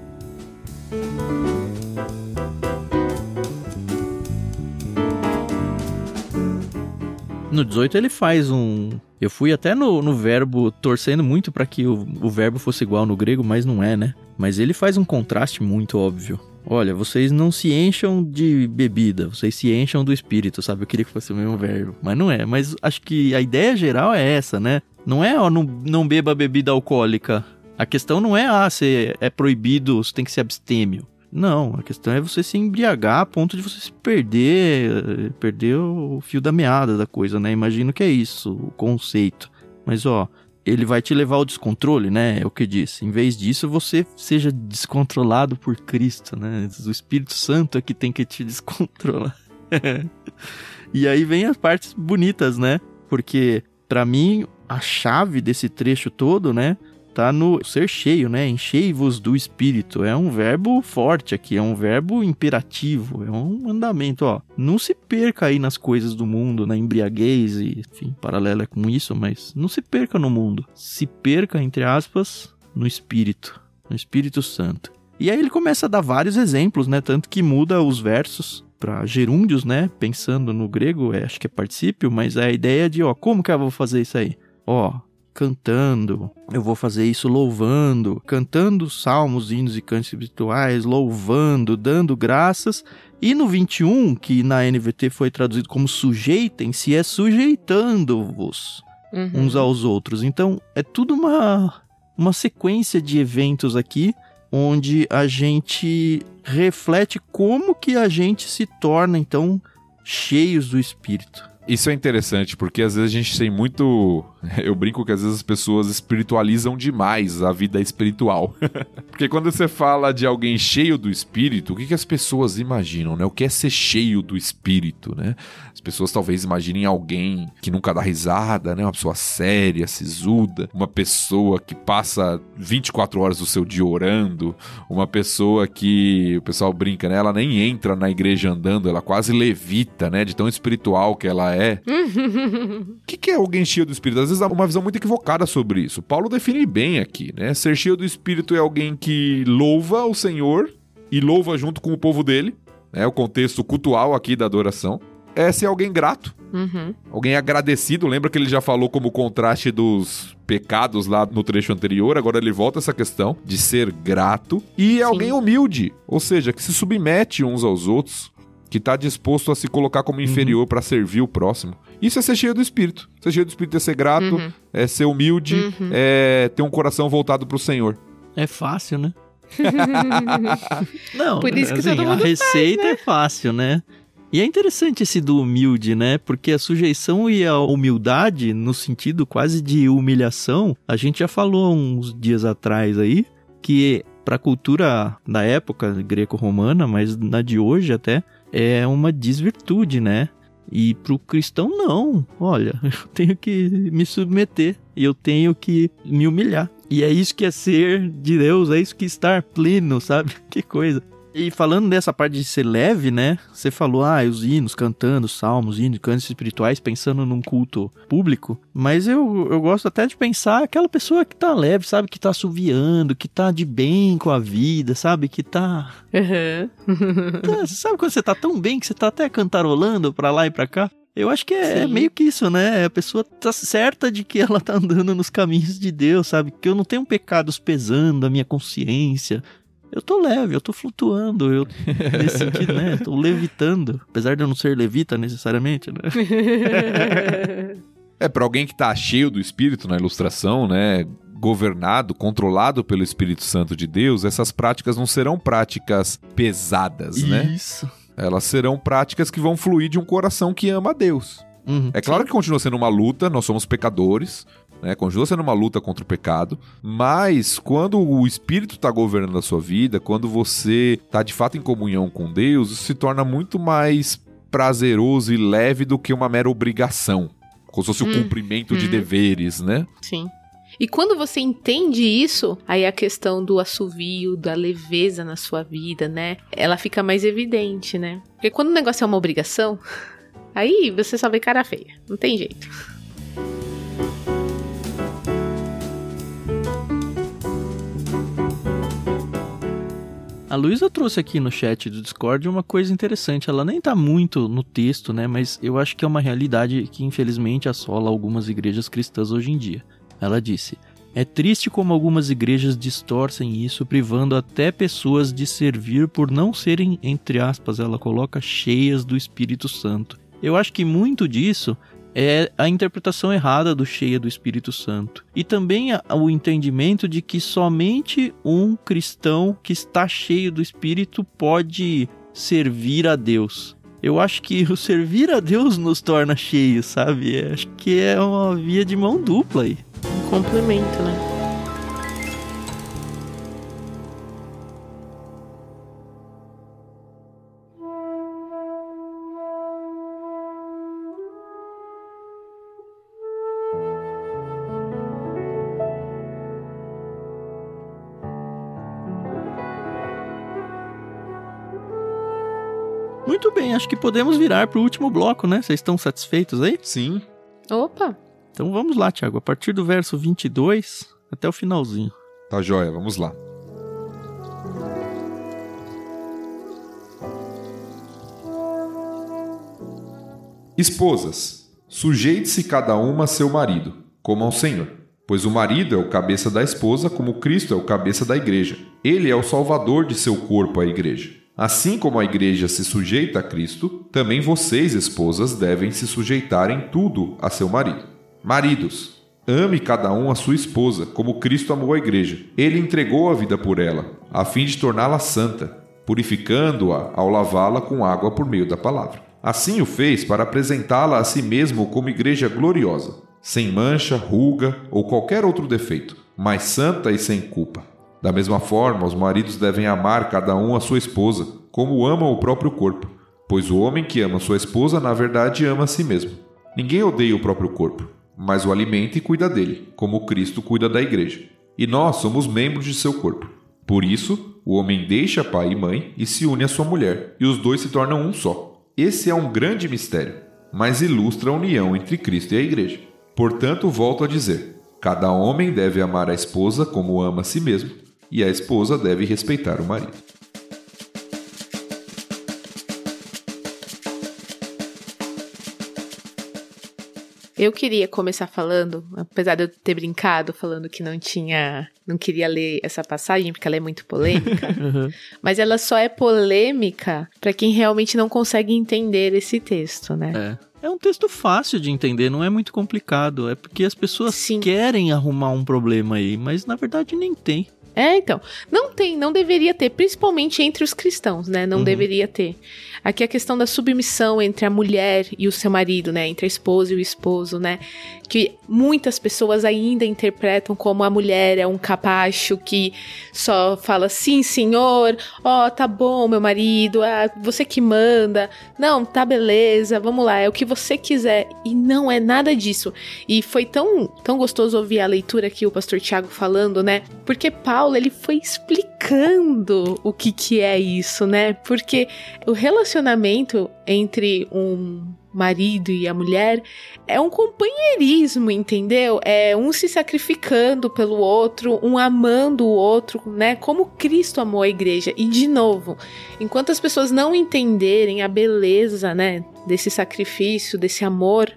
No 18 ele faz um. Eu fui até no, no verbo torcendo muito para que o, o verbo fosse igual no grego, mas não é, né? Mas ele faz um contraste muito óbvio. Olha, vocês não se encham de bebida, vocês se encham do espírito, sabe? Eu queria que fosse o mesmo verbo, mas não é. Mas acho que a ideia geral é essa, né? Não é, ó, não, não beba bebida alcoólica. A questão não é, ah, você é proibido, você tem que ser abstêmio. Não, a questão é você se embriagar a ponto de você se perder, eh, perder o fio da meada da coisa, né? Imagino que é isso, o conceito. Mas ó, ele vai te levar ao descontrole, né? É o que disse. Em vez disso, você seja descontrolado por Cristo, né? O Espírito Santo é que tem que te (laughs) descontrolar. e aí vem as partes bonitas, né? Porque para mim a chave desse trecho todo, né, tá no ser cheio, né? Enchei-vos do espírito. É um verbo forte aqui, é um verbo imperativo, é um mandamento, ó. Não se perca aí nas coisas do mundo, na embriaguez e, enfim, paralelo é com isso, mas não se perca no mundo. Se perca, entre aspas, no espírito, no Espírito Santo. E aí ele começa a dar vários exemplos, né? Tanto que muda os versos para gerúndios, né? Pensando no grego, é, acho que é particípio, mas é a ideia de, ó, como que eu vou fazer isso aí? Ó, cantando, eu vou fazer isso louvando, cantando salmos, hinos e cantos espirituais, louvando, dando graças. E no 21, que na NVT foi traduzido como sujeitem-se, é sujeitando-vos Uhum. uns aos outros. Então, é tudo uma, uma sequência de eventos aqui onde a gente reflete como que a gente se torna, então, cheios do Espírito. Isso é interessante, porque às vezes a gente tem muito. (laughs) Eu brinco que às vezes as pessoas espiritualizam demais a vida espiritual. (laughs) porque quando você fala de alguém cheio do espírito, o que, que as pessoas imaginam, né? O que é ser cheio do espírito, né? As pessoas talvez imaginem alguém que nunca dá risada, né? Uma pessoa séria, sisuda, uma pessoa que passa 24 horas do seu dia orando, uma pessoa que o pessoal brinca, né? Ela nem entra na igreja andando, ela quase levita, né? De tão espiritual que ela é. O que, que é alguém cheio do espírito? Às vezes há uma visão muito equivocada sobre isso. Paulo define bem aqui, né? Ser cheio do espírito é alguém que louva o Senhor e louva junto com o povo dele, né? O contexto cultual aqui da adoração. É ser alguém grato, Uhum. alguém agradecido. Lembra que ele já falou como contraste dos pecados lá no trecho anterior? Agora ele volta essa questão de ser grato e é alguém humilde, ou seja, que se submete uns aos outros, que está disposto a se colocar como inferior para servir o próximo. Isso é ser cheio do espírito. Ser cheio do espírito é ser grato, Uhum. é ser humilde, Uhum. é ter um coração voltado para o Senhor. É fácil, né? (laughs) Não, Por isso que assim, todo a mundo receita é fácil, né? E é interessante esse do humilde, né? Porque a sujeição e a humildade, no sentido quase de humilhação, a gente já falou uns dias atrás aí, que para a cultura da época greco-romana, mas na de hoje até, é uma desvirtude, né? E pro cristão, não. Olha, (laughs) eu tenho que me submeter eu tenho que me humilhar. E é isso que é ser de Deus, é isso que é estar pleno, sabe? (laughs) Que coisa. E falando dessa parte de ser leve, né? Você falou, ah, os hinos, cantando, salmos, hinos, cantos espirituais, pensando num culto público. Mas eu, eu gosto até de pensar aquela pessoa que tá leve, sabe? Que tá assoviando, que tá de bem com a vida, sabe? Que tá Uhum. Tá, sabe quando você tá tão bem que você tá até cantarolando pra lá e pra cá? Eu acho que é, é meio que isso, né? A pessoa tá certa de que ela tá andando nos caminhos de Deus, sabe? Que eu não tenho pecados pesando a minha consciência. Eu tô leve, eu tô flutuando, eu nesse sentido, né? Tô levitando, apesar de eu não ser levita necessariamente, né? É, para alguém que tá cheio do Espírito na ilustração, né? Governado, controlado pelo Espírito Santo de Deus, essas práticas não serão práticas pesadas, né? Isso. Elas serão práticas que vão fluir de um coração que ama a Deus. Uhum. É claro que continua sendo uma luta, nós somos pecadores, né? Continua sendo uma luta contra o pecado, mas quando o Espírito está governando a sua vida, quando você está de fato em comunhão com Deus, isso se torna muito mais prazeroso e leve do que uma mera obrigação. Como se fosse o Hum, cumprimento de hum. deveres, né? Sim. E quando você entende isso, aí a questão do assovio, da leveza na sua vida, né? Ela fica mais evidente, né? Porque quando o negócio é uma obrigação, (laughs) aí você só vê cara feia. Não tem jeito. A Luísa trouxe aqui no chat do Discord uma coisa interessante. Ela nem tá muito no texto, né? Mas eu acho que é uma realidade que infelizmente assola algumas igrejas cristãs hoje em dia. Ela disse: É triste como algumas igrejas distorcem isso, privando até pessoas de servir por não serem, entre aspas, ela coloca, cheias do Espírito Santo. Eu acho que muito disso é a interpretação errada do cheia do Espírito Santo. E também o entendimento de que somente um cristão que está cheio do Espírito pode servir a Deus. Eu acho que o (laughs) servir a Deus nos torna cheios, sabe? É, Acho que é uma via de mão dupla aí. Um complemento, né? Bem, acho que podemos virar pro último bloco, né? Vocês estão satisfeitos aí? Sim. Opa! Então vamos lá, Thiago. A partir do verso 22 até o finalzinho. Tá joia, vamos lá. Esposas, sujeite-se cada uma a seu marido, como ao Senhor. Pois o marido é o cabeça da esposa, como Cristo é o cabeça da igreja. Ele é o salvador de seu corpo, a igreja. Assim como a igreja se sujeita a Cristo, também vocês, esposas, devem se sujeitar em tudo a seu marido. Maridos, ame cada um a sua esposa, como Cristo amou a igreja. Ele entregou a vida por ela, a fim de torná-la santa, purificando-a ao lavá-la com água por meio da palavra. Assim o fez para apresentá-la a si mesmo como igreja gloriosa, sem mancha, ruga ou qualquer outro defeito, mas santa e sem culpa. Da mesma forma, os maridos devem amar cada um a sua esposa, como amam o próprio corpo, pois o homem que ama sua esposa, na verdade, ama a si mesmo. Ninguém odeia o próprio corpo, mas o alimenta e cuida dele, como Cristo cuida da igreja. E nós somos membros de seu corpo. Por isso, o homem deixa pai e mãe e se une à sua mulher, e os dois se tornam um só. Esse é um grande mistério, mas ilustra a união entre Cristo e a igreja. Portanto, volto a dizer: cada homem deve amar a esposa como ama a si mesmo, e a esposa deve respeitar o marido. Eu queria começar falando, apesar de eu ter brincado falando que não tinha, não queria ler essa passagem porque ela é muito polêmica, (laughs) Uhum. mas ela só é polêmica para quem realmente não consegue entender esse texto, né? É. É um texto fácil de entender, não é muito complicado. É porque as pessoas Sim. querem arrumar um problema aí, mas na verdade nem tem. É, então. Não tem, não deveria ter, principalmente entre os cristãos, né? Não Uhum. deveria ter. Aqui a questão da submissão entre a mulher e o seu marido, né? Entre a esposa e o esposo, né? Que muitas pessoas ainda interpretam como a mulher é um capacho que só fala sim, senhor, ó, tá bom, meu marido, ah, você que manda. Não, tá beleza, vamos lá, é o que você quiser. E não é nada disso. E foi tão, tão gostoso ouvir a leitura aqui, o pastor Tiago falando, né? Porque Paulo, ele foi explicando o que que é isso, né? Porque o relacionamento entre um marido e a mulher é um companheirismo, entendeu? É um se sacrificando pelo outro, um amando o outro, né? Como Cristo amou a igreja. E de novo, enquanto as pessoas não entenderem a beleza, né, desse sacrifício, desse amor,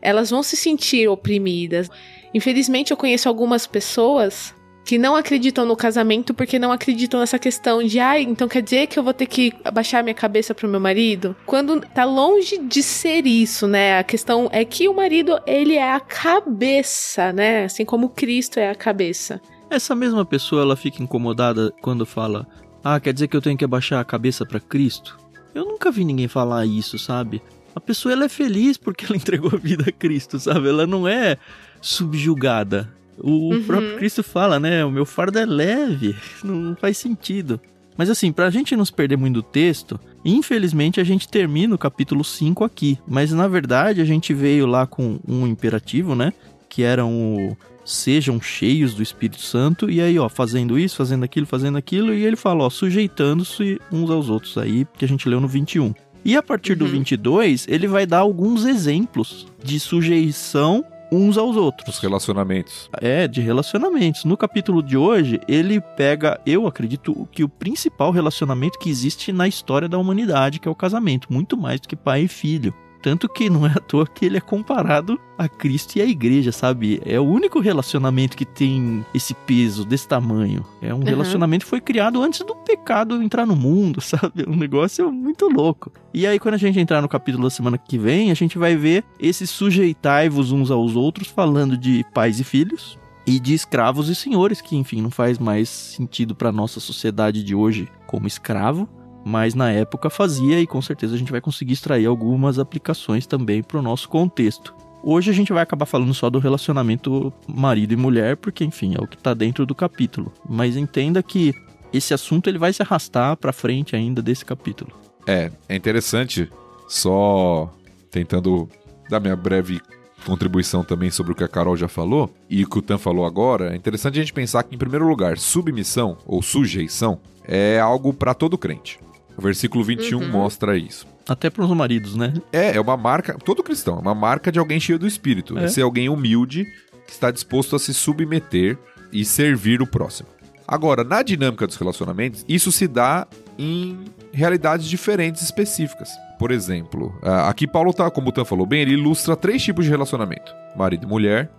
elas vão se sentir oprimidas. Infelizmente, eu conheço algumas pessoas que não acreditam no casamento porque não acreditam nessa questão de, ai, então quer dizer que eu vou ter que abaixar minha cabeça pro meu marido? Quando tá longe de ser isso, né? A questão é que o marido, ele é a cabeça, né? Assim como Cristo é a cabeça. Essa mesma pessoa ela fica incomodada quando fala: "Ah, quer dizer que eu tenho que abaixar a cabeça para Cristo?". Eu nunca vi ninguém falar isso, sabe? A pessoa ela é feliz porque ela (laughs) entregou a vida a Cristo, sabe? Ela não é subjugada. O Uhum. próprio Cristo fala, né? O meu fardo é leve, (laughs) não faz sentido. Mas assim, pra gente não se perder muito do texto, infelizmente a gente termina o capítulo 5 aqui. Mas na verdade a gente veio lá com um imperativo, né? Que era o sejam cheios do Espírito Santo. E aí, ó, fazendo isso, fazendo aquilo, fazendo aquilo. E ele fala, ó, sujeitando-se uns aos outros aí, que a gente leu no 21. E a partir do Uhum. 22, ele vai dar alguns exemplos de sujeição uns aos outros. Os relacionamentos. É, de relacionamentos. No capítulo de hoje, ele pega, eu acredito, que o principal relacionamento que existe na história da humanidade, que é o casamento, muito mais do que pai e filho. Tanto que não é à toa que ele é comparado a Cristo e a igreja, sabe? É o único relacionamento que tem esse peso desse tamanho. É um Uhum. relacionamento que foi criado antes do pecado entrar no mundo, (laughs) sabe? Um negócio muito louco. E aí, quando a gente entrar no capítulo da semana que vem, a gente vai ver esses sujeitai-vos uns aos outros, falando de pais e filhos, e de escravos e senhores, que enfim não faz mais sentido para nossa sociedade de hoje como escravo, mas na época fazia e com certeza a gente vai conseguir extrair algumas aplicações também para o nosso contexto. Hoje a gente vai acabar falando só do relacionamento marido e mulher, porque enfim, é o que está dentro do capítulo. Mas entenda que esse assunto ele vai se arrastar para frente ainda desse capítulo. É, é interessante, só tentando dar minha breve contribuição também sobre o que a Carol já falou e o que o Tan falou agora, é interessante a gente pensar que, em primeiro lugar, submissão ou sujeição é algo para todo crente. O versículo 21 Uhum. mostra isso. Até para os maridos, né? É, é uma marca, todo cristão, é uma marca de alguém cheio do espírito. É, é ser alguém humilde que está disposto a se submeter e servir o próximo. Agora, na dinâmica dos relacionamentos, isso se dá em realidades diferentes específicas. Por exemplo, aqui Paulo tá, como o Tan falou bem, ele ilustra três tipos de relacionamento: marido e mulher,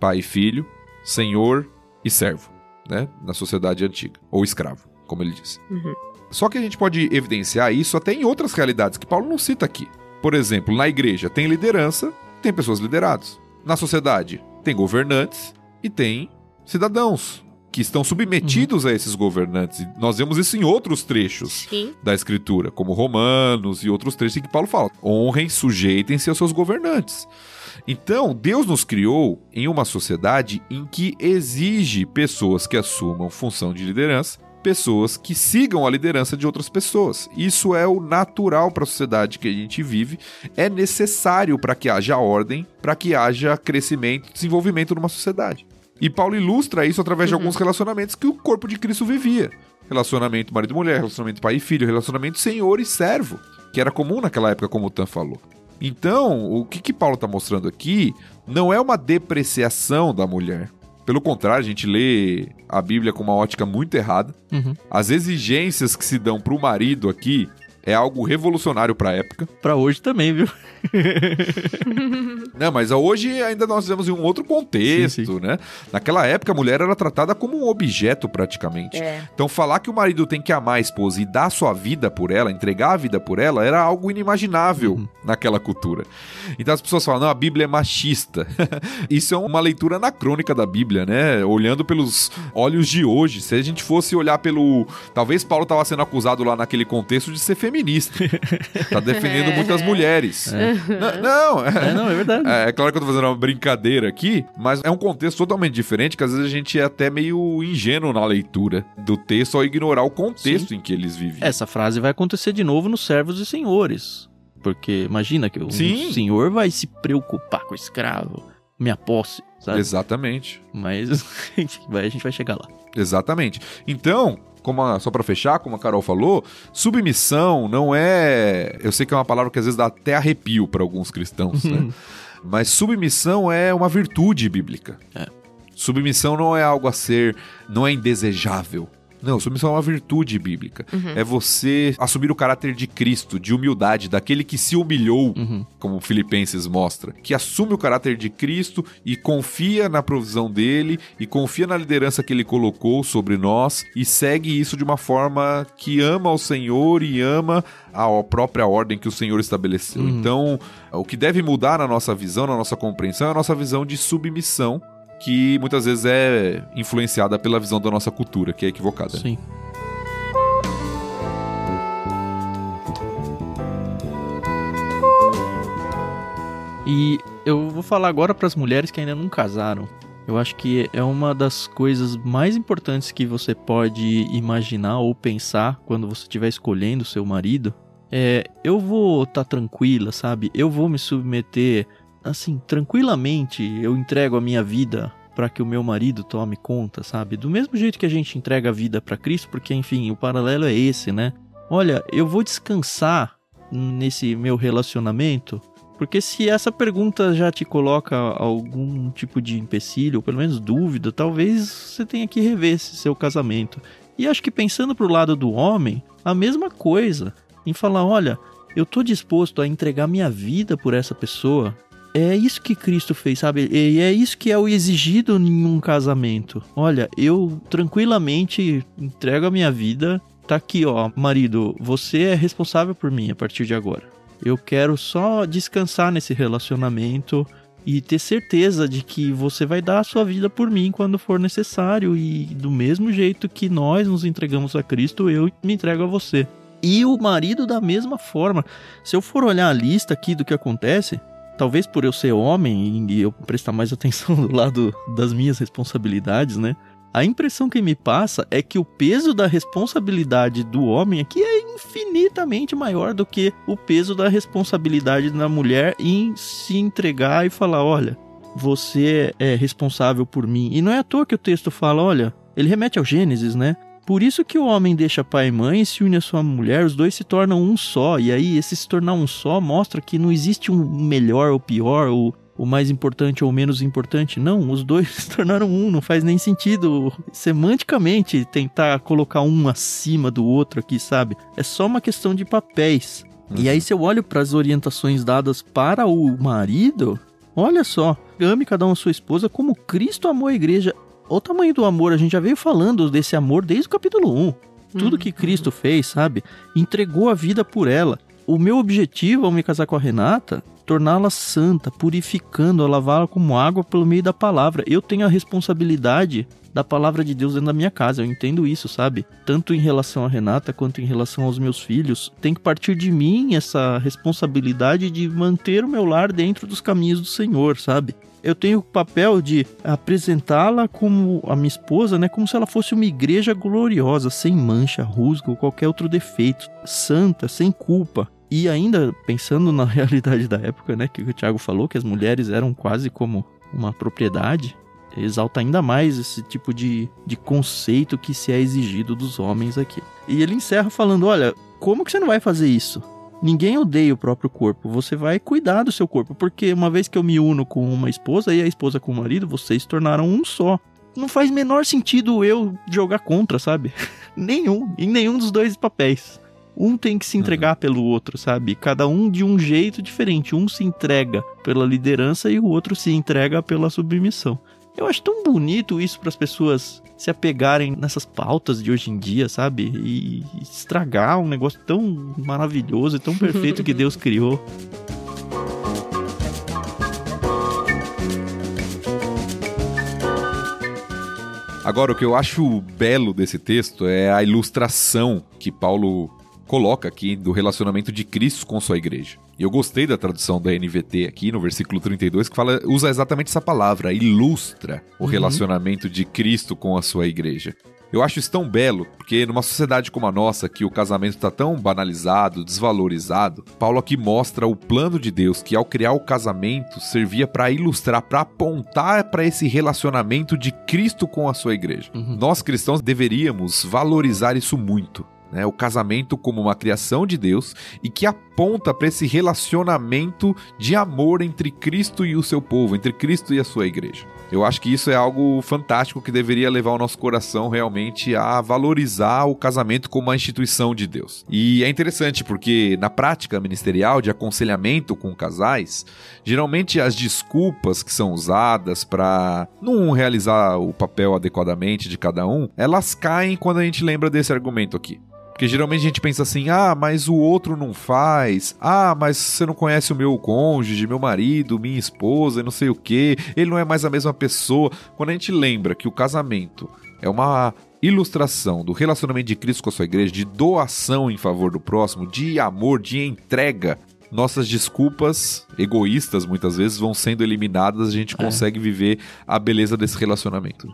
pai e filho, senhor e servo, né? Na sociedade antiga, ou escravo, como ele disse. Uhum. Só que a gente pode evidenciar isso até em outras realidades que Paulo não cita aqui. Por exemplo, na igreja tem liderança, tem pessoas lideradas. Na sociedade tem governantes e tem cidadãos que estão submetidos uhum. a esses governantes. Nós vemos isso em outros trechos Sim. da Escritura, como Romanos e outros trechos em que Paulo fala: honrem, sujeitem-se aos seus governantes. Então, Deus nos criou em uma sociedade em que exige pessoas que assumam função de liderança, pessoas que sigam a liderança de outras pessoas. Isso é o natural para a sociedade que a gente vive, é necessário para que haja ordem, para que haja crescimento, desenvolvimento numa sociedade. E Paulo ilustra isso através uhum. de alguns relacionamentos que o corpo de Cristo vivia. Relacionamento marido-mulher, relacionamento pai e filho, relacionamento senhor e servo, que era comum naquela época, como o Tan falou. Então, o que, que Paulo está mostrando aqui não é uma depreciação da mulher. Pelo contrário, a gente lê a Bíblia com uma ótica muito errada. Uhum. As exigências que se dão para o marido aqui é algo revolucionário para a época. Para hoje também, viu? (laughs) Não, mas hoje ainda nós vemos em um outro contexto, sim, sim. né? Naquela época a mulher era tratada como um objeto praticamente. É. Então falar que o marido tem que amar a esposa e dar sua vida por ela, entregar a vida por ela, era algo inimaginável uhum. naquela cultura. Então as pessoas falam, não, a Bíblia é machista. (laughs) Isso é uma leitura anacrônica da Bíblia, né? Olhando pelos olhos de hoje. Se a gente fosse olhar pelo... Talvez Paulo estava sendo acusado lá naquele contexto de ser feminista. (laughs) tá defendendo muitas mulheres. É. Não, é, é, não, é verdade. É, é, claro que eu tô fazendo uma brincadeira aqui, mas é um contexto totalmente diferente, que às vezes a gente é até meio ingênuo na leitura do texto ao ignorar o contexto Sim. em que eles vivem. Essa frase vai acontecer de novo nos servos e senhores. Porque imagina que o Sim. senhor vai se preocupar com o escravo, minha posse, sabe? Exatamente. Mas (laughs) a gente vai chegar lá. Exatamente. Então, como a, só para fechar, como a Carol falou, submissão não é. Eu sei que é uma palavra que às vezes dá até arrepio para alguns cristãos, né? (laughs) Mas submissão é uma virtude bíblica. É. Submissão não é algo a ser, não é indesejável. Não, submissão é uma virtude bíblica. Uhum. É você assumir o caráter de Cristo, de humildade, daquele que se humilhou, uhum. como Filipenses mostra. Que assume o caráter de Cristo e confia na provisão dele e confia na liderança que ele colocou sobre nós e segue isso de uma forma que ama o Senhor e ama a própria ordem que o Senhor estabeleceu. Uhum. Então, o que deve mudar na nossa visão, na nossa compreensão, é a nossa visão de submissão que muitas vezes é influenciada pela visão da nossa cultura, que é equivocada. Sim. E eu vou falar agora para as mulheres que ainda não casaram. Eu acho que é uma das coisas mais importantes que você pode imaginar ou pensar quando você estiver escolhendo seu marido. É, eu vou estar tá tranquila, sabe? Eu vou me submeter assim, tranquilamente eu entrego a minha vida para que o meu marido tome conta, sabe? Do mesmo jeito que a gente entrega a vida para Cristo, porque enfim, o paralelo é esse, né? Olha, eu vou descansar nesse meu relacionamento, porque se essa pergunta já te coloca algum tipo de empecilho, ou pelo menos dúvida, talvez você tenha que rever esse seu casamento. E acho que pensando pro lado do homem, a mesma coisa, em falar, olha, eu tô disposto a entregar minha vida por essa pessoa, é isso que Cristo fez, sabe? E é isso que é o exigido em um casamento. Olha, eu tranquilamente entrego a minha vida. Tá aqui, ó, marido, você é responsável por mim a partir de agora. Eu quero só descansar nesse relacionamento e ter certeza de que você vai dar a sua vida por mim quando for necessário e do mesmo jeito que nós nos entregamos a Cristo, eu me entrego a você. E o marido da mesma forma. Se eu for olhar a lista aqui do que acontece, talvez por eu ser homem e eu prestar mais atenção (laughs) do lado das minhas responsabilidades, né? A impressão que me passa é que o peso da responsabilidade do homem aqui é infinitamente maior do que o peso da responsabilidade da mulher em se entregar e falar: olha, você é responsável por mim. E não é à toa que o texto fala: olha, ele remete ao Gênesis, né? Por isso que o homem deixa pai e mãe e se une à sua mulher, os dois se tornam um só. E aí, esse se tornar um só mostra que não existe um melhor ou pior, ou o mais importante ou menos importante. Não, os dois (laughs) se tornaram um, não faz nem sentido semanticamente tentar colocar um acima do outro aqui, sabe? É só uma questão de papéis. Uhum. E aí, se eu olho para as orientações dadas para o marido, olha só, ame cada um a sua esposa como Cristo amou a igreja. O tamanho do amor, a gente já veio falando desse amor desde o capítulo 1. Tudo que uhum. Cristo fez, sabe? Entregou a vida por ela. O meu objetivo ao me casar com a Renata torná-la santa, purificando-a, lavá-la como água pelo meio da palavra. Eu tenho a responsabilidade da palavra de Deus dentro da minha casa. Eu entendo isso, sabe? Tanto em relação a Renata quanto em relação aos meus filhos. Tem que partir de mim essa responsabilidade de manter o meu lar dentro dos caminhos do Senhor, sabe? Eu tenho o papel de apresentá-la como a minha esposa, né, como se ela fosse uma igreja gloriosa, sem mancha, rusga ou qualquer outro defeito, santa, sem culpa. E ainda pensando na (laughs) realidade da época, né, que o Tiago falou, que as mulheres eram quase como uma propriedade, exalta ainda mais esse tipo de, de conceito que se é exigido dos homens aqui. E ele encerra falando: olha, como que você não vai fazer isso? Ninguém odeia o próprio corpo, você vai cuidar do seu corpo, porque uma vez que eu me uno com uma esposa e a esposa com o marido, vocês se tornaram um só. Não faz menor sentido eu jogar contra, sabe? (laughs) nenhum, em nenhum dos dois papéis. Um tem que se entregar uhum. pelo outro, sabe? Cada um de um jeito diferente. Um se entrega pela liderança e o outro se entrega pela submissão. Eu acho tão bonito isso para as pessoas se apegarem nessas pautas de hoje em dia, sabe? E estragar um negócio tão maravilhoso e tão perfeito que Deus criou. Agora, o que eu acho belo desse texto é a ilustração que Paulo coloca aqui do relacionamento de Cristo com sua igreja. E eu gostei da tradução da NVT aqui no versículo 32, que fala, usa exatamente essa palavra, ilustra o uhum. relacionamento de Cristo com a sua igreja. Eu acho isso tão belo, porque numa sociedade como a nossa, que o casamento está tão banalizado, desvalorizado, Paulo aqui mostra o plano de Deus que ao criar o casamento servia para ilustrar, para apontar para esse relacionamento de Cristo com a sua igreja. Uhum. Nós cristãos deveríamos valorizar isso muito né? O casamento como uma criação de Deus e que aponta para esse relacionamento de amor entre Cristo e o seu povo, entre Cristo e a sua igreja. Eu acho que isso é algo fantástico que deveria levar o nosso coração realmente a valorizar o casamento como uma instituição de Deus. E é interessante porque na prática ministerial de aconselhamento com casais, geralmente as desculpas que são usadas para não realizar o papel adequadamente de cada um, elas caem quando a gente lembra desse argumento aqui. Porque geralmente a gente pensa assim: ah, mas o outro não faz. Ah, mas você não conhece o meu cônjuge, meu marido, minha esposa, não sei o que. Ele não é mais a mesma pessoa. Quando a gente lembra que o casamento é uma ilustração do relacionamento de Cristo com a sua igreja, de doação em favor do próximo, de amor, de entrega, nossas desculpas egoístas muitas vezes vão sendo eliminadas, a gente é. consegue viver a beleza desse relacionamento.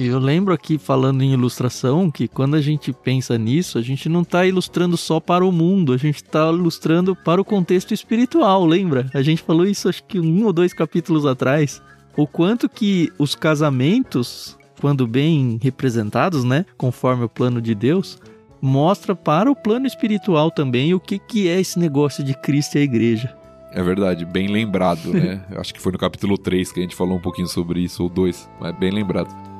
Eu lembro aqui falando em ilustração que quando a gente pensa nisso, a gente não está ilustrando só para o mundo, a gente está ilustrando para o contexto espiritual, lembra? A gente falou isso acho que um ou dois capítulos atrás. O quanto que os casamentos, quando bem representados, né, conforme o plano de Deus, mostra para o plano espiritual também o que, que é esse negócio de Cristo e a igreja. É verdade, bem lembrado, né? (laughs) Acho que foi no capítulo 3 que a gente falou um pouquinho sobre isso, ou 2, mas bem lembrado.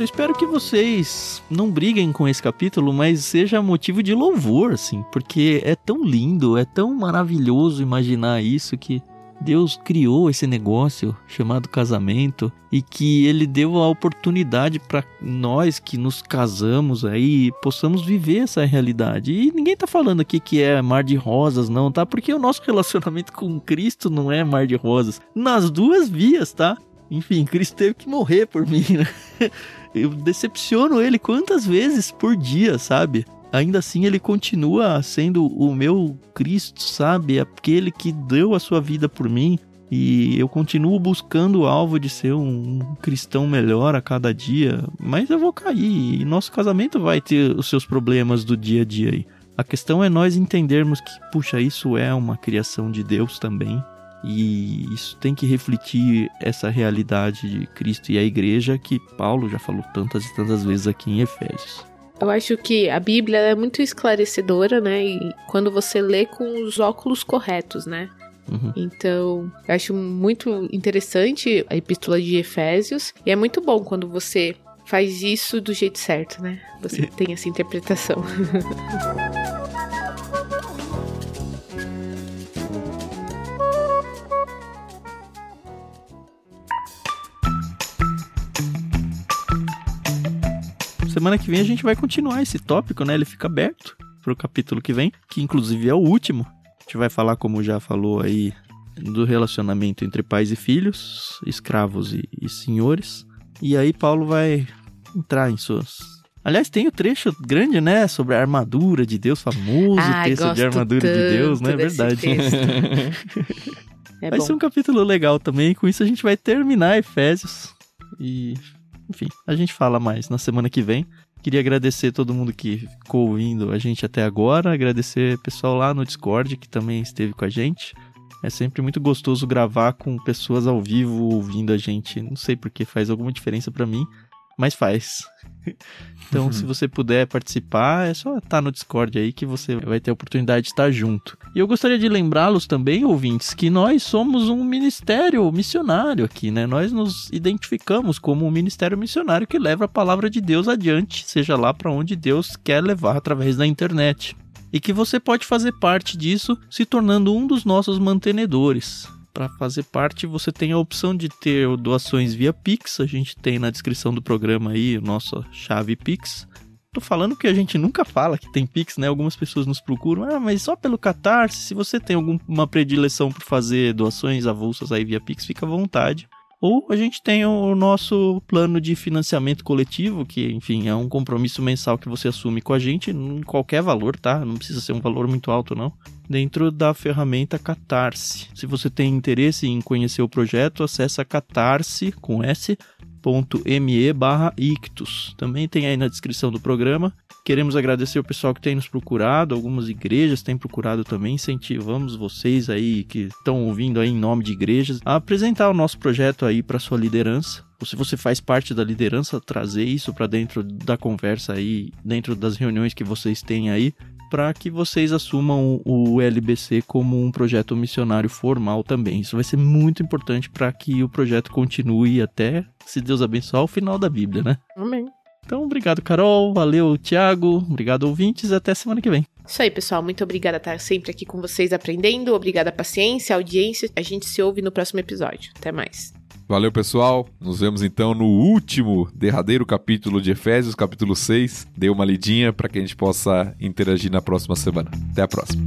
Eu espero que vocês não briguem com esse capítulo, mas seja motivo de louvor, assim, porque é tão lindo, é tão maravilhoso imaginar isso que Deus criou esse negócio chamado casamento e que ele deu a oportunidade para nós que nos casamos aí possamos viver essa realidade. E ninguém tá falando aqui que é mar de rosas, não, tá? Porque o nosso (laughs) relacionamento com Cristo não é mar de rosas. Nas duas vias, tá? Enfim, Cristo teve que morrer por mim, né? (laughs) Eu decepciono ele quantas vezes por dia, sabe? Ainda assim, ele continua sendo o meu Cristo, sabe? Aquele que deu a sua vida por mim. E eu continuo buscando o alvo de ser um cristão melhor a cada dia. Mas eu vou cair. E nosso casamento vai ter os seus problemas do dia a dia aí. A questão é nós entendermos que, puxa, isso é uma criação de Deus também. E isso tem que refletir essa realidade de Cristo e a igreja que Paulo já falou tantas e tantas vezes aqui em Efésios. Eu acho que a Bíblia é muito esclarecedora, né? E quando você lê com os óculos corretos, né? Uhum. Então, eu acho muito interessante a epístola de Efésios. E é muito bom quando você faz isso do jeito certo, né? Você tem essa interpretação. (laughs) Semana que vem a gente vai continuar esse tópico, né? Ele fica aberto pro capítulo que vem, que inclusive é o último. A gente vai falar, como já falou aí, do relacionamento entre pais e filhos, escravos e, e senhores. E aí Paulo vai entrar em suas Aliás, tem o trecho grande, né? Sobre a armadura de Deus, famoso Ah, texto de armadura de Deus, né? É verdade. (laughs) É vai bom. ser um capítulo legal também. Com isso a gente vai terminar Efésios. E, enfim, a gente fala mais na semana que vem. Queria agradecer todo mundo que ficou ouvindo a gente até agora. Agradecer pessoal lá no Discord que também esteve com a gente. É sempre muito gostoso gravar com pessoas ao vivo ouvindo a gente. Não sei porque faz alguma diferença pra mim, mas faz. (laughs) Então, se você puder participar, é só estar no Discord aí que você vai ter a oportunidade de estar junto. E eu gostaria de lembrá-los também, ouvintes, que nós somos um ministério missionário aqui, né? Nós nos identificamos como um ministério missionário que leva a palavra de Deus adiante, seja lá para onde Deus quer levar através da internet. E que você pode fazer parte disso se tornando um dos nossos mantenedores. Para fazer parte, você tem a opção de ter doações via Pix. A gente tem na descrição do programa aí a nossa chave Pix. Tô falando que a gente nunca fala que tem Pix, né? Algumas pessoas nos procuram, ah, mas só pelo Catarse. Se você tem alguma predileção por fazer doações avulsas aí via Pix, fica à vontade. Ou a gente tem o nosso plano de financiamento coletivo, que, enfim, é um compromisso mensal que você assume com a gente, em qualquer valor, tá? Não precisa ser um valor muito alto, não. Dentro da ferramenta Catarse. Se você tem interesse em conhecer o projeto, acessa catarse com S me barra ictus. Também tem aí na descrição do programa. Queremos agradecer o pessoal que tem nos procurado, algumas igrejas têm procurado também. Incentivamos vocês aí que estão ouvindo aí em nome de igrejas a apresentar o nosso projeto aí para sua liderança. Ou se você faz parte da liderança, trazer isso para dentro da conversa aí, dentro das reuniões que vocês têm aí, para que vocês assumam o LBC como um projeto missionário formal também. Isso vai ser muito importante para que o projeto continue até, se Deus abençoar, o final da Bíblia, né? Amém. Então, obrigado, Carol. Valeu, Thiago. Obrigado, ouvintes. Até semana que vem. Isso aí, pessoal. Muito obrigada por estar sempre aqui com vocês aprendendo. Obrigada a paciência, a audiência. A gente se ouve no próximo episódio. Até mais. Valeu, pessoal. Nos vemos então no último, derradeiro capítulo de Efésios, capítulo 6. Dê uma lidinha para que a gente possa interagir na próxima semana. Até a próxima.